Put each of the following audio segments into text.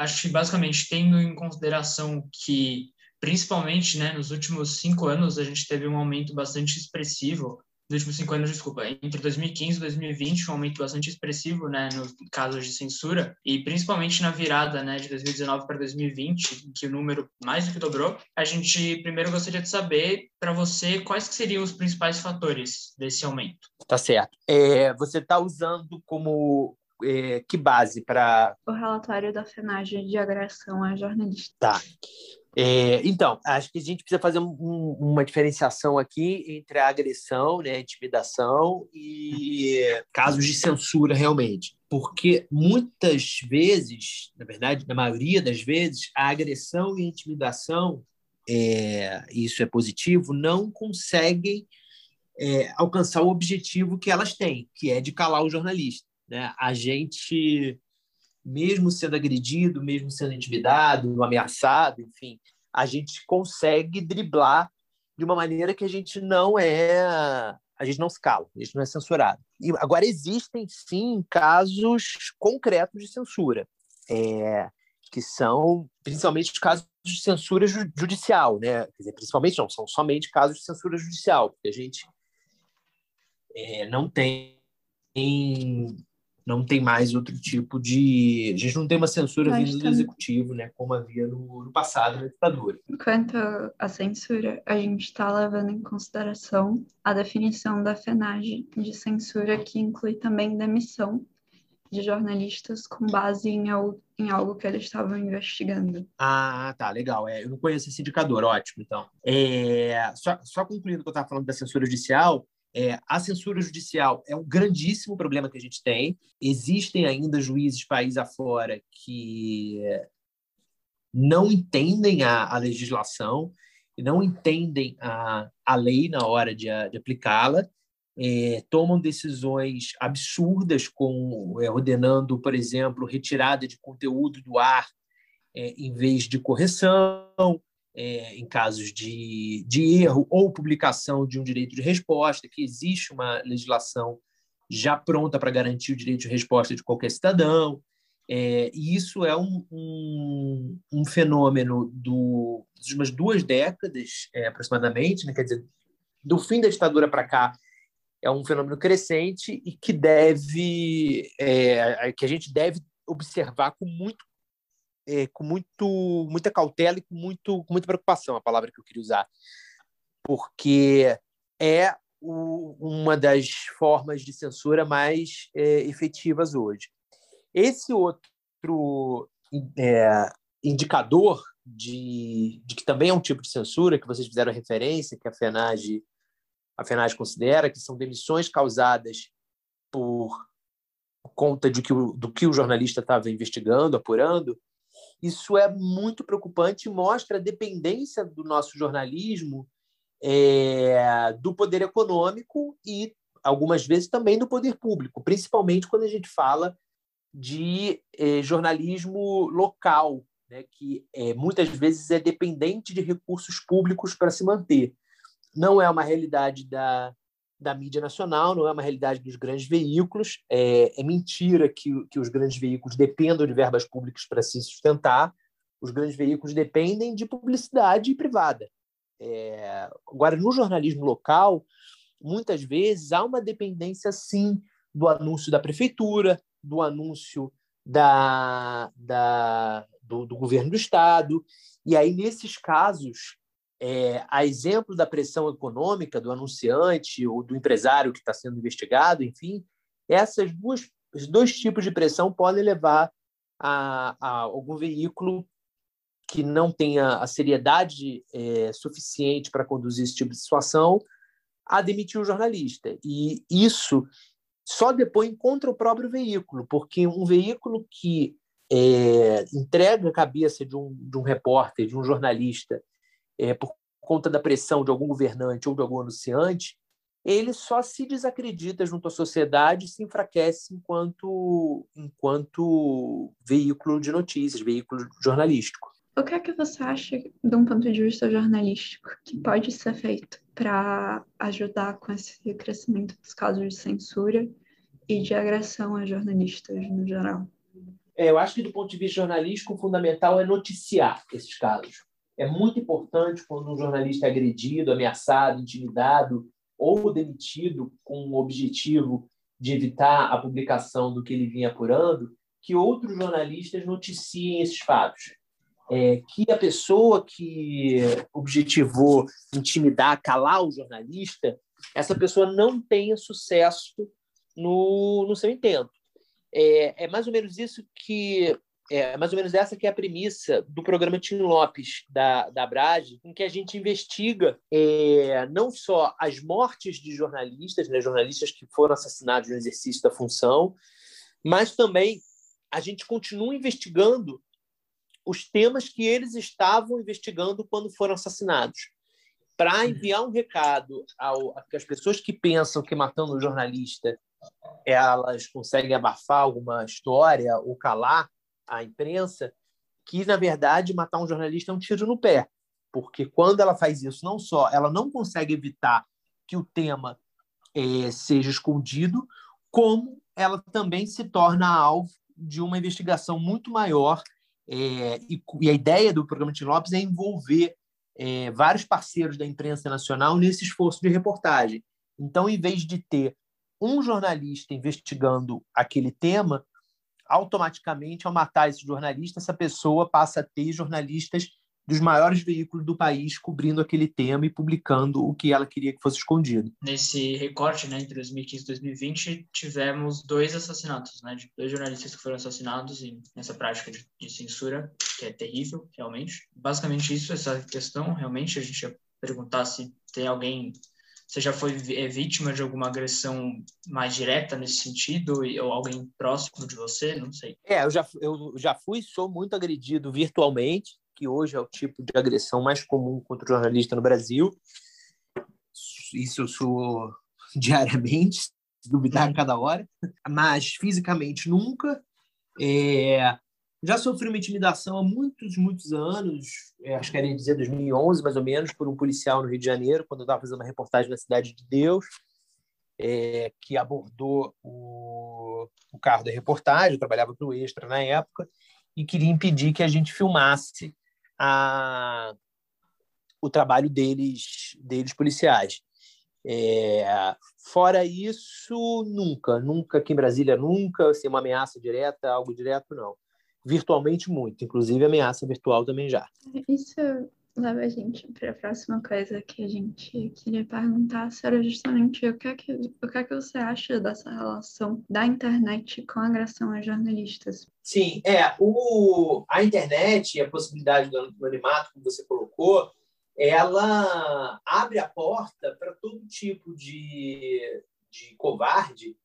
acho que basicamente tendo em consideração que, principalmente né, nos últimos cinco anos, a gente teve um aumento bastante expressivo nos últimos cinco anos, desculpa, entre 2015 e 2020, um aumento bastante expressivo, né, nos casos de censura, e principalmente na virada, né, de 2019 para 2020, que o número mais do que dobrou, a gente primeiro gostaria de saber, para você, quais seriam os principais fatores desse aumento? Tá certo. É, você está usando como é, que base para... O relatório da FENAGE de agressão a jornalista. Tá. É, então, acho que a gente precisa fazer um, uma diferenciação aqui entre a agressão, né, a intimidação e casos de censura realmente. Porque muitas vezes, na verdade, na maioria das vezes, a agressão e a intimidação, é, isso é positivo, não conseguem é, alcançar o objetivo que elas têm, que é de calar o jornalista. Né? A gente mesmo sendo agredido, mesmo sendo intimidado, ameaçado, enfim, a gente consegue driblar de uma maneira que a gente não é, a gente não se cala, a gente não é censurado. E agora existem sim casos concretos de censura, é, que são principalmente os casos de censura judicial, né? Quer dizer, principalmente não, são somente casos de censura judicial, porque a gente é, não tem não tem mais outro tipo de. A gente não tem uma censura vinda do executivo, né? Como havia no, no passado na ditadura. Quanto à censura, a gente está levando em consideração a definição da FENAGE de censura, que inclui também demissão de jornalistas com base em algo, em algo que eles estavam investigando. Ah, tá, legal. É, eu não conheço esse indicador, ótimo, então. É, só, só concluindo o que eu estava falando da censura judicial, é, a censura judicial é um grandíssimo problema que a gente tem. Existem ainda juízes país afora que não entendem a, a legislação, não entendem a, a lei na hora de, de aplicá-la, é, tomam decisões absurdas, com é, ordenando, por exemplo, retirada de conteúdo do ar é, em vez de correção, é, em casos de, de erro ou publicação de um direito de resposta, que existe uma legislação já pronta para garantir o direito de resposta de qualquer cidadão. É, e isso é um, um, um fenômeno do, de umas duas décadas, é, aproximadamente, né? quer dizer, do fim da ditadura para cá, é um fenômeno crescente e que deve é, que a gente deve observar com muito é, com muito, muita cautela e com, muito, com muita preocupação, a palavra que eu queria usar, porque é o, uma das formas de censura mais é, efetivas hoje. Esse outro é, indicador de, de, que também é um tipo de censura, que vocês fizeram referência, que a FENAGE, a FENAGE considera, que são demissões causadas por conta de que o, do que o jornalista estava investigando, apurando, isso é muito preocupante e mostra a dependência do nosso jornalismo é, do poder econômico e, algumas vezes, também do poder público, principalmente quando a gente fala de é, jornalismo local, né, que é, muitas vezes é dependente de recursos públicos para se manter. Não é uma realidade da, da mídia nacional, não é uma realidade dos grandes veículos. É, é mentira que, que os grandes veículos dependam de verbas públicas para se sustentar. Os grandes veículos dependem de publicidade privada. É, agora, no jornalismo local, muitas vezes há uma dependência, sim, do anúncio da prefeitura, do anúncio da, da, do, do governo do Estado. E aí, nesses casos, é, a exemplo da pressão econômica do anunciante ou do empresário que está sendo investigado, enfim, essas duas, esses dois tipos de pressão podem levar a, a algum veículo que não tenha a seriedade é, suficiente para conduzir esse tipo de situação a demitir o jornalista. E isso só depõe contra o próprio veículo, porque um veículo que é, entrega a cabeça de um, de um repórter, de um jornalista, é, por conta da pressão de algum governante ou de algum anunciante, ele só se desacredita junto à sociedade e se enfraquece enquanto, enquanto veículo de notícias, veículo jornalístico. O que é que você acha, de um ponto de vista jornalístico, que pode ser feito para ajudar com esse crescimento dos casos de censura e de agressão a jornalistas no geral? É, eu acho que, do ponto de vista jornalístico, o fundamental é noticiar esses casos. É muito importante quando um jornalista é agredido, ameaçado, intimidado ou demitido com o objetivo de evitar a publicação do que ele vinha apurando, que outros jornalistas noticiem esses fatos. É, que a pessoa que objetivou intimidar, calar o jornalista, essa pessoa não tenha sucesso no, no seu intento. É, é mais ou menos isso que é mais ou menos essa que é a premissa do programa Tim Lopes da, da Brage, em que a gente investiga é, não só as mortes de jornalistas, né, jornalistas que foram assassinados no exercício da função, mas também a gente continua investigando os temas que eles estavam investigando quando foram assassinados. Para enviar um recado às pessoas que pensam que matando um jornalista elas conseguem abafar alguma história ou calar a imprensa, que na verdade matar um jornalista é um tiro no pé, porque quando ela faz isso, não só ela não consegue evitar que o tema é, seja escondido, como ela também se torna alvo de uma investigação muito maior. É, e, e, a ideia do programa de Lopes é envolver é, vários parceiros da imprensa nacional nesse esforço de reportagem. Então, em vez de ter um jornalista investigando aquele tema, automaticamente, ao matar esse jornalista, essa pessoa passa a ter jornalistas dos maiores veículos do país cobrindo aquele tema e publicando o que ela queria que fosse escondido. Nesse recorte, né, entre 2015 e 2020, tivemos dois assassinatos, né, de dois jornalistas que foram assassinados em, nessa prática de, de censura, que é terrível, realmente. Basicamente isso, essa questão, realmente, a gente ia perguntar se tem alguém você já foi é, vítima de alguma agressão mais direta nesse sentido ou alguém próximo de você? Não sei. É, eu já, eu já fui, sou muito agredido virtualmente, que hoje é o tipo de agressão mais comum contra o jornalista no Brasil. Isso eu sou diariamente, se duvidar a uhum. cada hora, mas fisicamente nunca. É, já sofri uma intimidação há muitos, muitos anos, é, acho que era dizer 2011, mais ou menos, por um policial no Rio de Janeiro, quando eu estava fazendo uma reportagem na Cidade de Deus, é, que abordou o, o carro da reportagem, eu trabalhava para o Extra na época, e queria impedir que a gente filmasse a, o trabalho deles, deles policiais. É, fora isso, nunca, nunca aqui em Brasília, nunca, assim, uma ameaça direta, algo direto, não virtualmente muito, inclusive ameaça virtual também já. Isso leva a gente para a próxima coisa que a gente queria perguntar, era justamente o que, é que, o que é que você acha dessa relação da internet com a agressão a jornalistas? Sim, é, o, a internet e a possibilidade do anonimato, como você colocou, ela abre a porta para todo tipo de, de covarde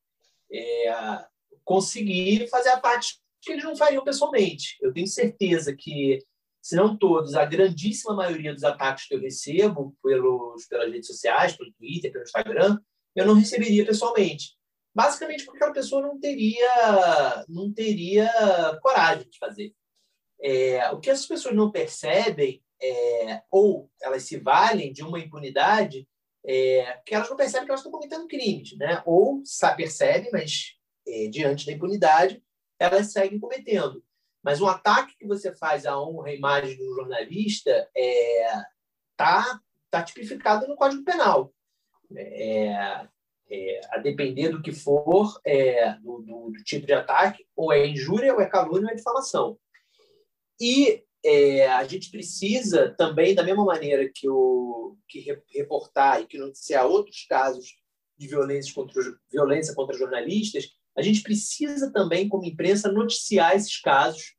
é, conseguir fazer a parte que eles não fariam pessoalmente. Eu tenho certeza que, se não todos, a grandíssima maioria dos ataques que eu recebo pelos, pelas redes sociais, pelo Twitter, pelo Instagram, eu não receberia pessoalmente. Basicamente porque aquela pessoa não teria, não teria coragem de fazer. É, o que as pessoas não percebem, é, ou elas se valem de uma impunidade, é, que elas não percebem que elas estão cometendo crimes, né? ou percebem, mas é, diante da impunidade, elas seguem cometendo. Mas um ataque que você faz à honra e imagem do jornalista é, tá, tá tipificado no Código Penal. É, é, a depender do que for, é, do, do, do, tipo de ataque, ou é injúria, ou é calúnia, ou é difamação. E é, a gente precisa também, da mesma maneira que, o, que reportar e que noticiar outros casos de violência contra, violência contra jornalistas, a gente precisa também, como imprensa, noticiar esses casos,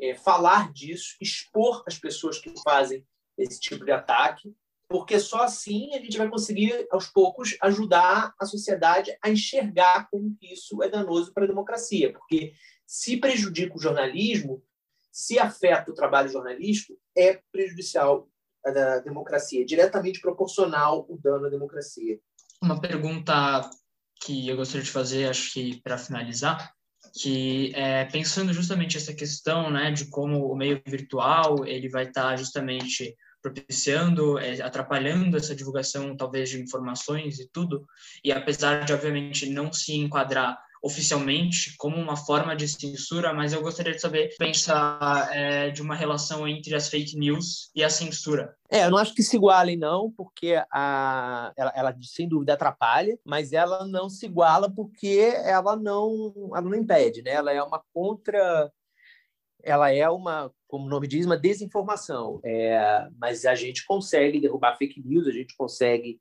é, falar disso, expor as pessoas que fazem esse tipo de ataque, porque só assim a gente vai conseguir, aos poucos, ajudar a sociedade a enxergar como isso é danoso para a democracia. Porque se prejudica o jornalismo, se afeta o trabalho jornalístico, é prejudicial à democracia, diretamente proporcional o dano à democracia. Uma pergunta que eu gostaria de fazer, acho que para finalizar, que é pensando justamente essa questão, né, de como o meio virtual ele vai estar tá justamente propiciando, é, atrapalhando essa divulgação talvez de informações e tudo, e apesar de obviamente não se enquadrar oficialmente como uma forma de censura, mas eu gostaria de saber pensar é, de uma relação entre as fake news e a censura. É, eu não acho que se igualem, não, porque a, ela, ela, sem dúvida atrapalha, mas ela não se iguala porque ela não, ela não impede, né? Ela é uma contra ela é uma, como o nome diz, uma desinformação. É, mas a gente consegue derrubar fake news, a gente consegue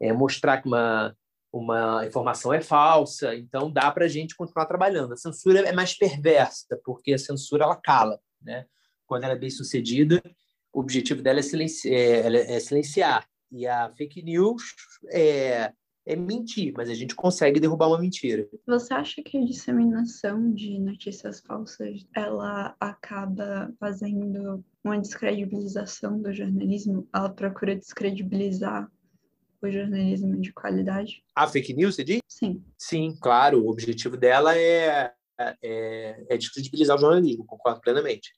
é, mostrar que uma, uma informação é falsa, então dá para a gente continuar trabalhando. A censura é mais perversa, porque a censura ela cala. Né? Quando ela é bem sucedida, o objetivo dela é, é, é silenciar. E a fake news é, é mentir, mas a gente consegue derrubar uma mentira. Você acha que a disseminação de notícias falsas ela acaba fazendo uma descredibilização do jornalismo? Ela procura descredibilizar o jornalismo de qualidade? A fake news, você diz? Sim. Sim, claro. O objetivo dela é, é, é descredibilizar o jornalismo, concordo plenamente.